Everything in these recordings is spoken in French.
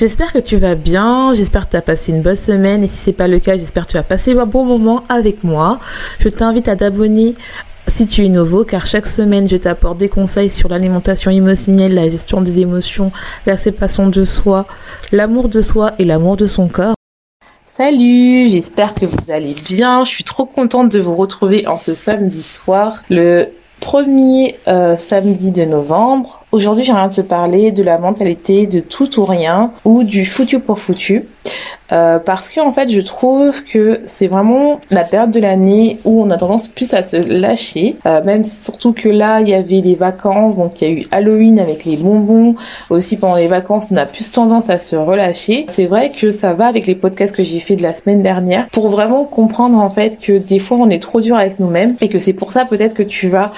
J'espère que tu vas bien, j'espère que tu as passé une bonne semaine et si c'est pas le cas, j'espère que tu as passé un bon moment avec moi. Je t'invite à t'abonner si tu es nouveau, car chaque semaine, je t'apporte des conseils sur l'alimentation émotionnelle, la gestion des émotions, la séparation de soi, l'amour de soi et l'amour de son corps. Salut, j'espère que vous allez bien. Je suis trop contente de vous retrouver en ce samedi soir, le premier euh, samedi de novembre. Aujourd'hui, j'aimerais te parler de la mentalité de tout ou rien ou du foutu pour foutu. Euh, parce que en fait je trouve que c'est vraiment la période de l'année où on a tendance plus à se lâcher. Euh, même surtout que là il y avait les vacances donc il y a eu Halloween avec les bonbons. Aussi pendant les vacances on a plus tendance à se relâcher. C'est vrai que ça va avec les podcasts que j'ai fait de la semaine dernière pour vraiment comprendre en fait que des fois on est trop dur avec nous-mêmes et que c'est pour ça peut-être que tu vas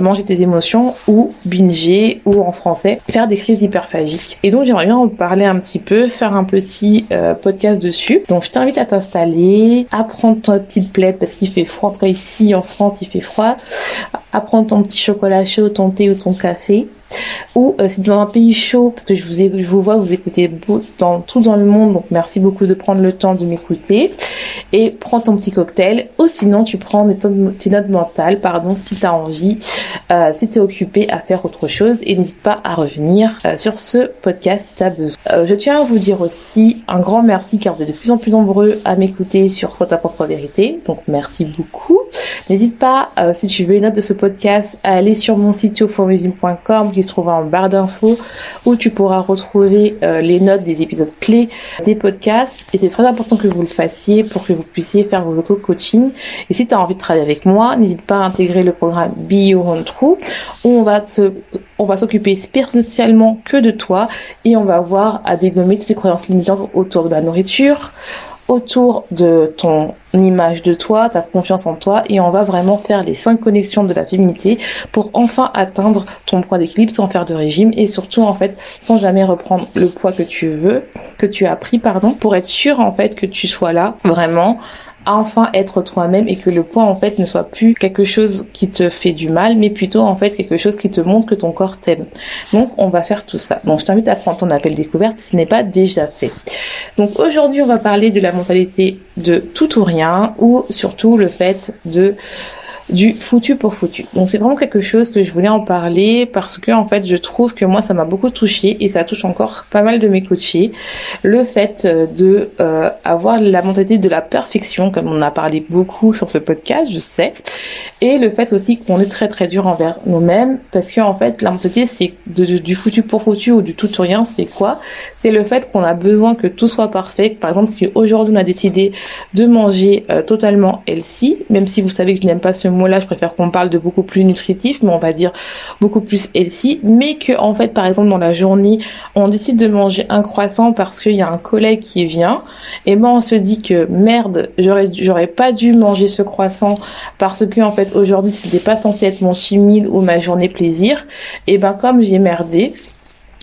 manger tes émotions ou binger ou en français, faire des crises hyperphagiques. Et donc j'aimerais bien en parler un petit peu, faire un petit euh, podcast dessus. Donc je t'invite à t'installer, à prendre ta petite plaide parce qu'il fait froid. En tout cas ici en France il fait froid. À prendre ton petit chocolat chaud, ton thé ou ton café ou euh, si dans un pays chaud, parce que je vous, je vous vois, vous écoutez dans, tout dans le monde, donc merci beaucoup de prendre le temps de m'écouter. Et prends ton petit cocktail, ou sinon tu prends tes notes mentales, pardon, si tu as envie, euh, si tu es occupé à faire autre chose, et n'hésite pas à revenir euh, sur ce podcast si tu as besoin. Euh, je tiens à vous dire aussi un grand merci car vous êtes de plus en plus nombreux à m'écouter sur Soit ta propre vérité, donc merci beaucoup. N'hésite pas, si tu veux les notes de ce podcast, à aller sur mon site yoformusine.com qui se trouve en barre d'infos où tu pourras retrouver euh, les notes des épisodes clés des podcasts. Et c'est très important que vous le fassiez pour que vous puissiez faire vos auto-coaching. Et si tu as envie de travailler avec moi, n'hésite pas à intégrer le programme Your Own True où on va se on va s'occuper spécialement que de toi et on va voir à dégommer toutes les croyances limitantes autour de la nourriture, autour de ton image de toi, ta confiance en toi et on va vraiment faire les cinq connexions de la féminité pour enfin atteindre ton poids d'équilibre sans faire de régime et surtout en fait sans jamais reprendre le poids que tu veux, que tu as pris pardon, pour être sûr en fait que tu sois là vraiment enfin être toi-même et que le poids en fait ne soit plus quelque chose qui te fait du mal mais plutôt en fait quelque chose qui te montre que ton corps t'aime. Donc on va faire tout ça. Donc je t'invite à prendre ton appel découverte si ce n'est pas déjà fait. Donc aujourd'hui on va parler de la mentalité de tout ou rien ou surtout le fait de du foutu pour foutu. Donc c'est vraiment quelque chose que je voulais en parler parce que en fait je trouve que moi ça m'a beaucoup touché et ça touche encore pas mal de mes coachés. Le fait euh, de euh, avoir la mentalité de la perfection comme on a parlé beaucoup sur ce podcast, je sais, et le fait aussi qu'on est très très dur envers nous-mêmes parce que en fait la mentalité c'est du foutu pour foutu ou du tout ou rien, c'est quoi? C'est le fait qu'on a besoin que tout soit parfait. Par exemple si aujourd'hui on a décidé de manger euh, totalement healthy, même si vous savez que je n'aime pas ce mot-là, je préfère qu'on parle de beaucoup plus nutritif, mais on va dire beaucoup plus healthy, mais que en fait, par exemple, dans la journée, on décide de manger un croissant parce qu'il y a un collègue qui vient, et ben on se dit que merde, j'aurais j'aurais pas dû manger ce croissant parce que en fait aujourd'hui c'était pas censé être mon chimil ou ma journée plaisir, et ben comme j'ai merdé,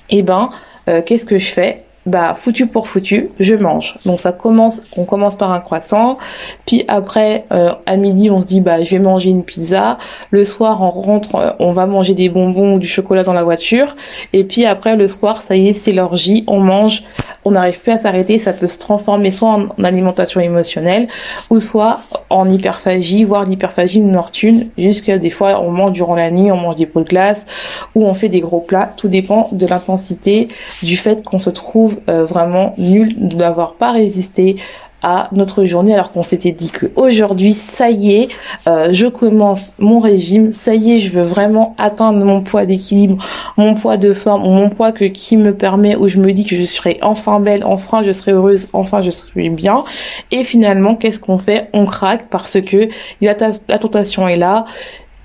et ben euh, qu'est-ce que je fais? Bah foutu pour foutu, je mange. Donc ça commence, on commence par un croissant, puis après euh, à midi on se dit bah je vais manger une pizza. Le soir on rentre, euh, on va manger des bonbons ou du chocolat dans la voiture, et puis après le soir ça y est c'est l'orgie, on mange, on n'arrive plus à s'arrêter, ça peut se transformer soit en, alimentation émotionnelle ou soit en hyperphagie, voire l'hyperphagie nortune, jusqu'à des fois on mange durant la nuit, on mange des pots de glace ou on fait des gros plats, tout dépend de l'intensité du fait qu'on se trouve trouve vraiment nul de n'avoir pas résisté à notre journée alors qu'on s'était dit que aujourd'hui ça y est euh, je commence mon régime ça y est je veux vraiment atteindre mon poids d'équilibre mon poids de forme mon poids que qui me permet où je me dis que je serai enfin belle enfin je serai heureuse enfin je serai bien. Et finalement qu'est-ce qu'on fait? On craque parce que la, la tentation est là.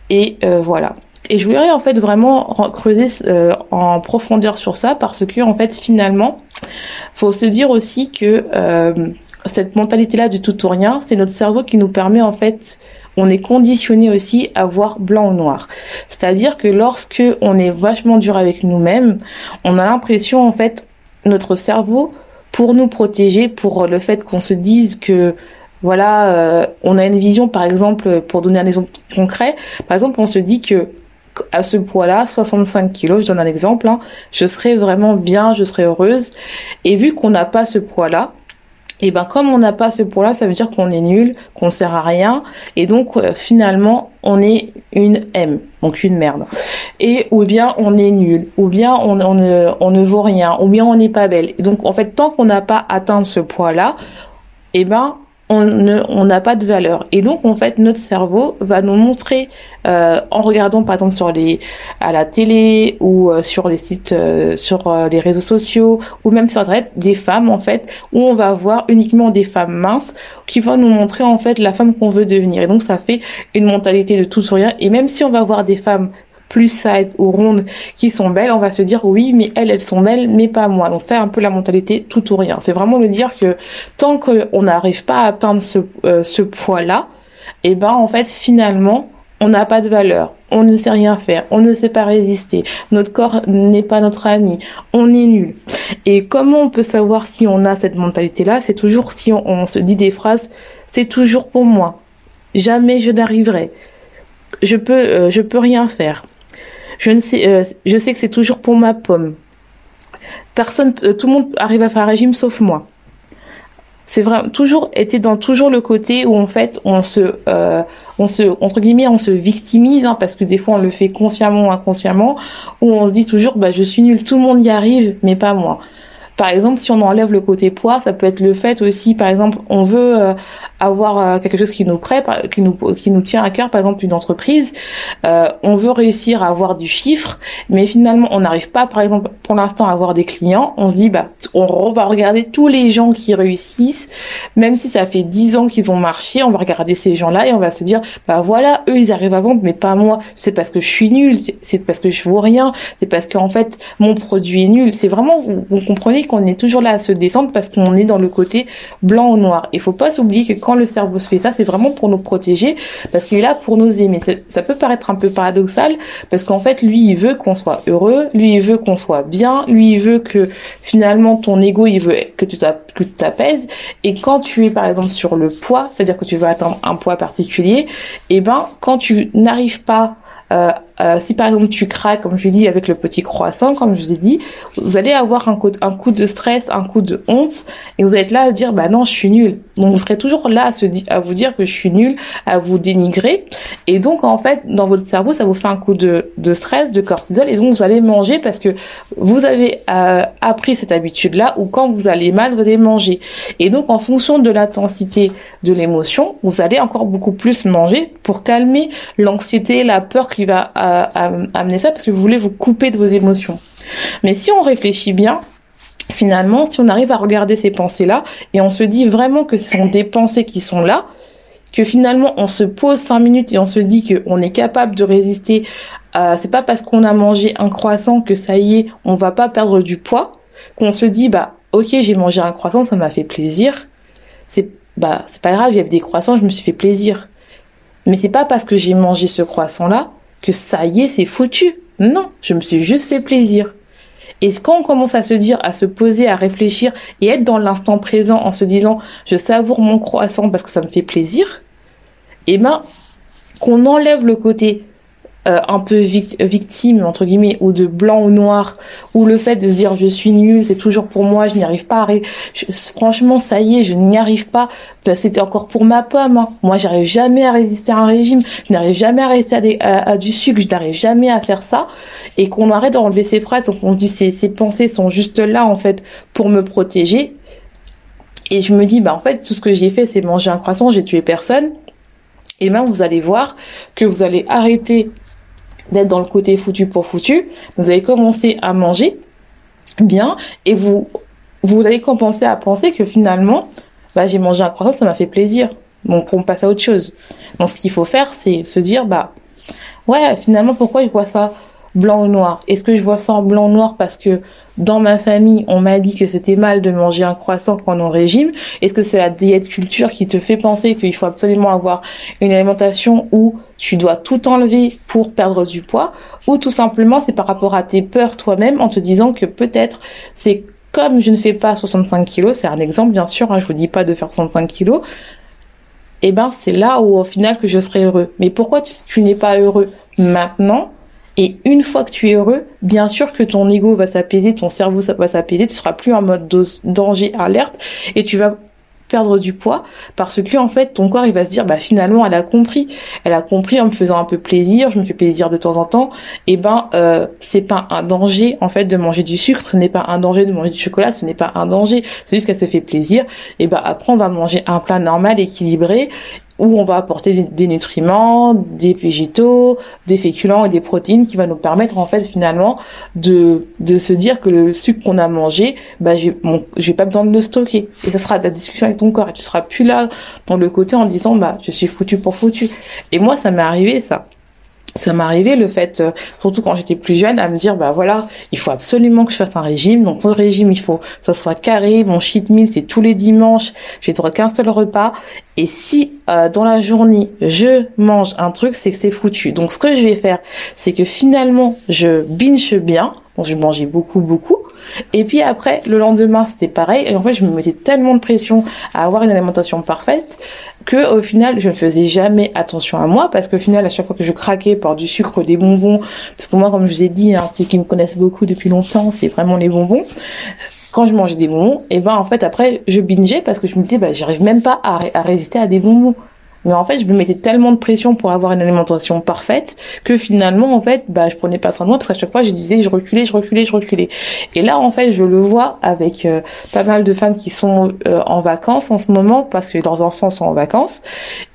Et euh, voilà et je voudrais en fait vraiment creuser euh, en profondeur sur ça parce que en fait finalement faut se dire aussi que euh, cette mentalité-là du tout ou rien, c'est notre cerveau qui nous permet en fait, on est conditionné aussi à voir blanc ou noir. C'est-à-dire que lorsque on est vachement dur avec nous-mêmes, on a l'impression en fait, notre cerveau, pour nous protéger, pour le fait qu'on se dise que voilà, euh, on a une vision, par exemple, pour donner un exemple concret, par exemple, on se dit que à ce poids-là, 65 kilos, je donne un exemple, hein, je serais vraiment bien, je serais heureuse. Et vu qu'on n'a pas ce poids-là, et ben comme on n'a pas ce poids-là, ça veut dire qu'on est nul, qu'on sert à rien, et donc euh, finalement on est une M, donc une merde. Et ou bien on est nul, ou bien on, ne, on ne vaut rien, ou bien on n'est pas belle. Et donc en fait tant qu'on n'a pas atteint ce poids-là, et ben on ne on n'a pas de valeur. Et donc en fait notre cerveau va nous montrer euh, en regardant par exemple sur les à la télé ou euh, sur les sites euh, sur les réseaux sociaux ou même sur internet des femmes en fait où on va voir uniquement des femmes minces qui vont nous montrer en fait la femme qu'on veut devenir. Et donc ça fait une mentalité de tout rien et même si on va voir des femmes plus side ou rondes qui sont belles, on va se dire oui, mais elles, elles sont belles, mais pas moi. Donc c'est un peu la mentalité tout ou rien. C'est vraiment le dire que tant qu'on n'arrive pas à atteindre ce, euh, ce poids-là, et eh ben en fait finalement on n'a pas de valeur, on ne sait rien faire, on ne sait pas résister, notre corps n'est pas notre ami, on est nul. Et comment on peut savoir si on a cette mentalité-là? C'est toujours si on, on se dit des phrases, c'est toujours pour moi, jamais je n'arriverai, je peux, euh, je peux rien faire. Je ne sais, euh, je sais que c'est toujours pour ma pomme. Personne, euh, tout le monde arrive à faire un régime sauf moi. C'est vrai, toujours été dans toujours le côté où en fait on se, euh, on se, entre guillemets, on se victimise hein, parce que des fois on le fait consciemment ou inconsciemment, où on se dit toujours bah je suis nul, tout le monde y arrive, mais pas moi. Par exemple, si on enlève le côté poids, ça peut être le fait aussi, par exemple, on veut euh, avoir euh, quelque chose qui nous prête, qui nous qui nous tient à cœur, par exemple une entreprise, euh, on veut réussir à avoir du chiffre, mais finalement on n'arrive pas, par exemple, pour l'instant à avoir des clients. On se dit bah on va regarder tous les gens qui réussissent, même si ça fait dix ans qu'ils ont marché, on va regarder ces gens-là et on va se dire bah voilà eux ils arrivent à vendre, mais pas moi. C'est parce que je suis nul, c'est parce que je vaux rien, c'est parce qu'en fait mon produit est nul. C'est vraiment vous comprenez qu'on est toujours là à se descendre parce qu'on est dans le côté blanc ou noir. Il faut pas s'oublier que quand le cerveau se fait ça, c'est vraiment pour nous protéger parce qu'il est là pour nous aimer. Ça peut paraître un peu paradoxal parce qu'en fait, lui, il veut qu'on soit heureux, lui, il veut qu'on soit bien, lui, il veut que finalement ton ego, il veut que tu t'apaises. Et quand tu es par exemple sur le poids, c'est-à-dire que tu veux atteindre un poids particulier, et eh ben quand tu n'arrives pas euh, euh, si par exemple tu craques, comme je dis, avec le petit croissant, comme je vous ai dit, vous allez avoir un coup, de stress, un coup de honte, et vous êtes là à dire, bah non, je suis nul. Donc vous serez toujours là à vous dire que je suis nul, à vous dénigrer. Et donc en fait, dans votre cerveau, ça vous fait un coup de, de stress, de cortisol, et donc vous allez manger parce que vous avez euh, appris cette habitude-là, ou quand vous allez mal, vous allez manger. Et donc en fonction de l'intensité de l'émotion, vous allez encore beaucoup plus manger pour calmer l'anxiété, la peur qui va amener ça parce que vous voulez vous couper de vos émotions. Mais si on réfléchit bien, finalement, si on arrive à regarder ces pensées-là et on se dit vraiment que ce sont des pensées qui sont là, que finalement on se pose cinq minutes et on se dit qu'on est capable de résister, à... c'est pas parce qu'on a mangé un croissant que ça y est, on va pas perdre du poids, qu'on se dit bah ok j'ai mangé un croissant, ça m'a fait plaisir, c'est bah c'est pas grave, il y avait des croissants, je me suis fait plaisir. Mais c'est pas parce que j'ai mangé ce croissant là que ça y est, c'est foutu. Non, je me suis juste fait plaisir. Et quand on commence à se dire, à se poser, à réfléchir et être dans l'instant présent en se disant, je savoure mon croissant parce que ça me fait plaisir, eh ben, qu'on enlève le côté euh, un peu victime entre guillemets ou de blanc ou noir ou le fait de se dire je suis nul c'est toujours pour moi je n'y arrive pas franchement ça y est je n'y arrive pas. Bah, c'était encore pour ma pomme hein. moi j'arrive jamais à résister à un régime. Je n'arrive jamais à résister à, du sucre. Je n'arrive jamais à faire ça. Et qu'on arrête d'enlever ces phrases. Donc on se dit ces, ces pensées sont juste là en fait pour me protéger. Et je me dis bah en fait tout ce que j'ai fait c'est manger un croissant. J'ai tué personne. Et ben vous allez voir que vous allez arrêter d'être dans le côté foutu pour foutu, vous allez commencer à manger bien et vous vous allez compenser à penser que finalement bah j'ai mangé un croissant, ça m'a fait plaisir. Donc on passe à autre chose. Donc ce qu'il faut faire c'est se dire bah ouais, finalement pourquoi je vois ça blanc ou noir? Est-ce que je vois ça en blanc ou noir parce que dans ma famille, on m'a dit que c'était mal de manger un croissant pendant régime Est-ce que c'est la diète culture qui te fait penser qu'il faut absolument avoir une alimentation où tu dois tout enlever pour perdre du poids? Ou tout simplement c'est par rapport à tes peurs toi-même en te disant que peut-être c'est comme je ne fais pas 65 kilos, c'est un exemple bien sûr, hein, je vous dis pas de faire 65 kilos, et eh ben c'est là où au final que je serai heureux. Mais pourquoi tu n'es pas heureux maintenant et une fois que tu es heureux, bien sûr que ton ego va s'apaiser, ton cerveau va s'apaiser, tu seras plus en mode danger alerte et tu vas perdre du poids parce que en fait ton corps il va se dire bah finalement elle a compris. Elle a compris en me faisant un peu plaisir je me fais plaisir de temps en temps. Et ben euh, c'est pas un danger en fait de manger du sucre. Ce n'est pas un danger de manger du chocolat. Ce n'est pas un danger. C'est juste qu'elle se fait plaisir. Et ben après on va manger un plat normal équilibré où on va apporter des, nutriments, des végétaux, des féculents et des protéines qui va nous permettre en fait finalement de, de se dire que le sucre qu'on a mangé, bah j'ai j'ai pas besoin de le stocker. Et ça sera de la discussion avec ton corps. Et tu seras plus là dans le côté en disant bah je suis foutu pour foutu. Et moi ça m'est arrivé ça ça m'est arrivé le fait, euh, surtout quand j'étais plus jeune, à me dire bah voilà, il faut absolument que je fasse un régime. Donc le régime, il faut que ça soit carré. Mon cheat meal, c'est tous les dimanches. J'ai droit qu'un seul repas. Et si euh, dans la journée je mange un truc, c'est que c'est foutu. Donc ce que je vais faire, c'est que finalement je binge bien. Donc je mangeais beaucoup beaucoup. Et puis après, le lendemain, c'était pareil. Et en fait, je me mettais tellement de pression à avoir une alimentation parfaite que au final, je ne faisais jamais attention à moi parce qu'au final, à chaque fois que je craquais par du sucre, des bonbons, parce que moi, comme je vous ai dit, hein, ceux qui me connaissent beaucoup depuis longtemps, c'est vraiment les bonbons quand je mangeais des bonbons, et ben en fait après je bingeais parce que je me disais bah j'arrive même pas à résister à des bonbons. Mais en fait, je me mettais tellement de pression pour avoir une alimentation parfaite que finalement, en fait, bah, je prenais pas soin de moi parce qu'à chaque fois, je disais, je reculais, je reculais, je reculais. Et là, en fait, je le vois avec euh, pas mal de femmes qui sont euh, en vacances en ce moment parce que leurs enfants sont en vacances.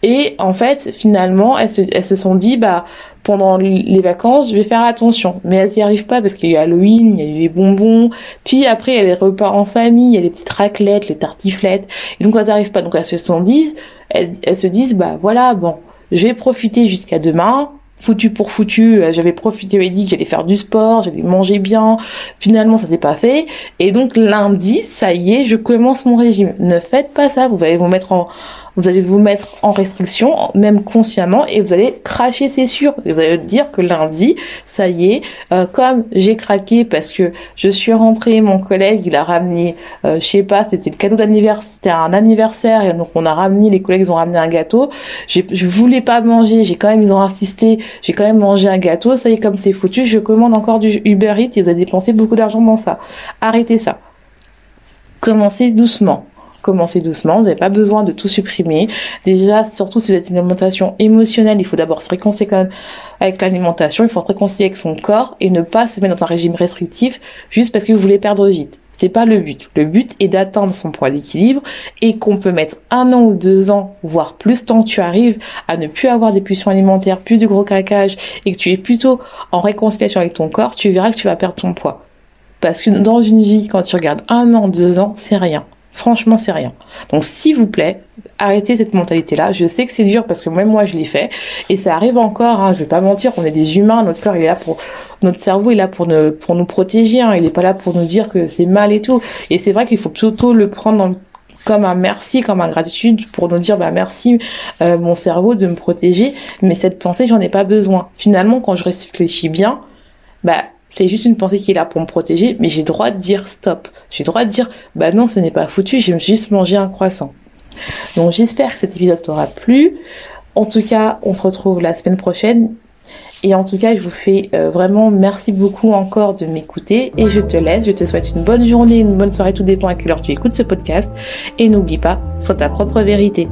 Et en fait, finalement, elles se, elles se sont dit, bah, pendant les vacances, je vais faire attention. Mais elles n'y arrivent pas parce qu'il y a Halloween, il y a les bonbons. Puis après, il y a les repas en famille, il y a les petites raclettes, les tartiflettes. Et donc, elles n'y arrivent pas. Donc, elles se sont dit, elles, se disent bah voilà bon je vais profiter jusqu'à demain foutu pour foutu, euh, j'avais profité, j'avais dit que j'allais faire du sport, j'allais manger bien. Finalement, ça s'est pas fait. Et donc lundi, ça y est, je commence mon régime. Ne faites pas ça, vous allez vous mettre en vous allez vous mettre en restriction, même consciemment, et vous allez cracher, c'est sûr. vous allez dire que lundi, ça y est, euh, comme j'ai craqué parce que je suis rentrée, mon collègue, il a ramené, euh, je sais pas, c'était le cadeau d'anniversaire, c'était un anniversaire, et donc on a ramené, les collègues ont ramené un gâteau. Je voulais pas manger, j'ai quand même, ils ont insisté, j'ai quand même mangé un gâteau, ça y est, comme c'est foutu, je commande encore du Uber Eats et vous avez dépensé beaucoup d'argent dans ça. Arrêtez ça. Commencez doucement commencez doucement, vous n'avez pas besoin de tout supprimer. Déjà, surtout si vous êtes une alimentation émotionnelle, il faut d'abord se réconcilier avec l'alimentation, il faut se réconcilier avec son corps et ne pas se mettre dans un régime restrictif juste parce que vous voulez perdre vite. C'est pas le but. Le but est d'atteindre son poids d'équilibre et qu'on peut mettre un an ou deux ans, voire plus tant que tu arrives à ne plus avoir des pulsions alimentaires, plus de gros craquage et que tu es plutôt en réconciliation avec ton corps, tu verras que tu vas perdre ton poids. Parce que dans une vie, quand tu regardes un an, deux ans, c'est rien. Franchement, c'est rien. Donc, s'il vous plaît, arrêtez cette mentalité-là. Je sais que c'est dur parce que même moi, je l'ai fait. Et ça arrive encore, hein, je vais pas mentir, on est des humains, notre corps, est là pour, notre cerveau, est là pour, ne, pour nous protéger, hein, il n'est pas là pour nous dire que c'est mal et tout. Et c'est vrai qu'il faut plutôt le prendre comme un merci, comme un gratitude pour nous dire bah merci euh, mon cerveau de me protéger, mais cette pensée j'en ai pas besoin. Finalement quand je réfléchis bien, bah c'est juste une pensée qui est là pour me protéger, mais j'ai droit de dire stop. J'ai droit de dire, bah non, ce n'est pas foutu, j'ai juste mangé un croissant. Donc j'espère que cet épisode t'aura plu. En tout cas, on se retrouve la semaine prochaine. Et en tout cas, je vous fais euh, vraiment merci beaucoup encore de m'écouter et je te laisse. Je te souhaite une bonne journée, une bonne soirée, tout dépend à quelle heure tu écoutes ce podcast. Et n'oublie pas, sois ta propre vérité.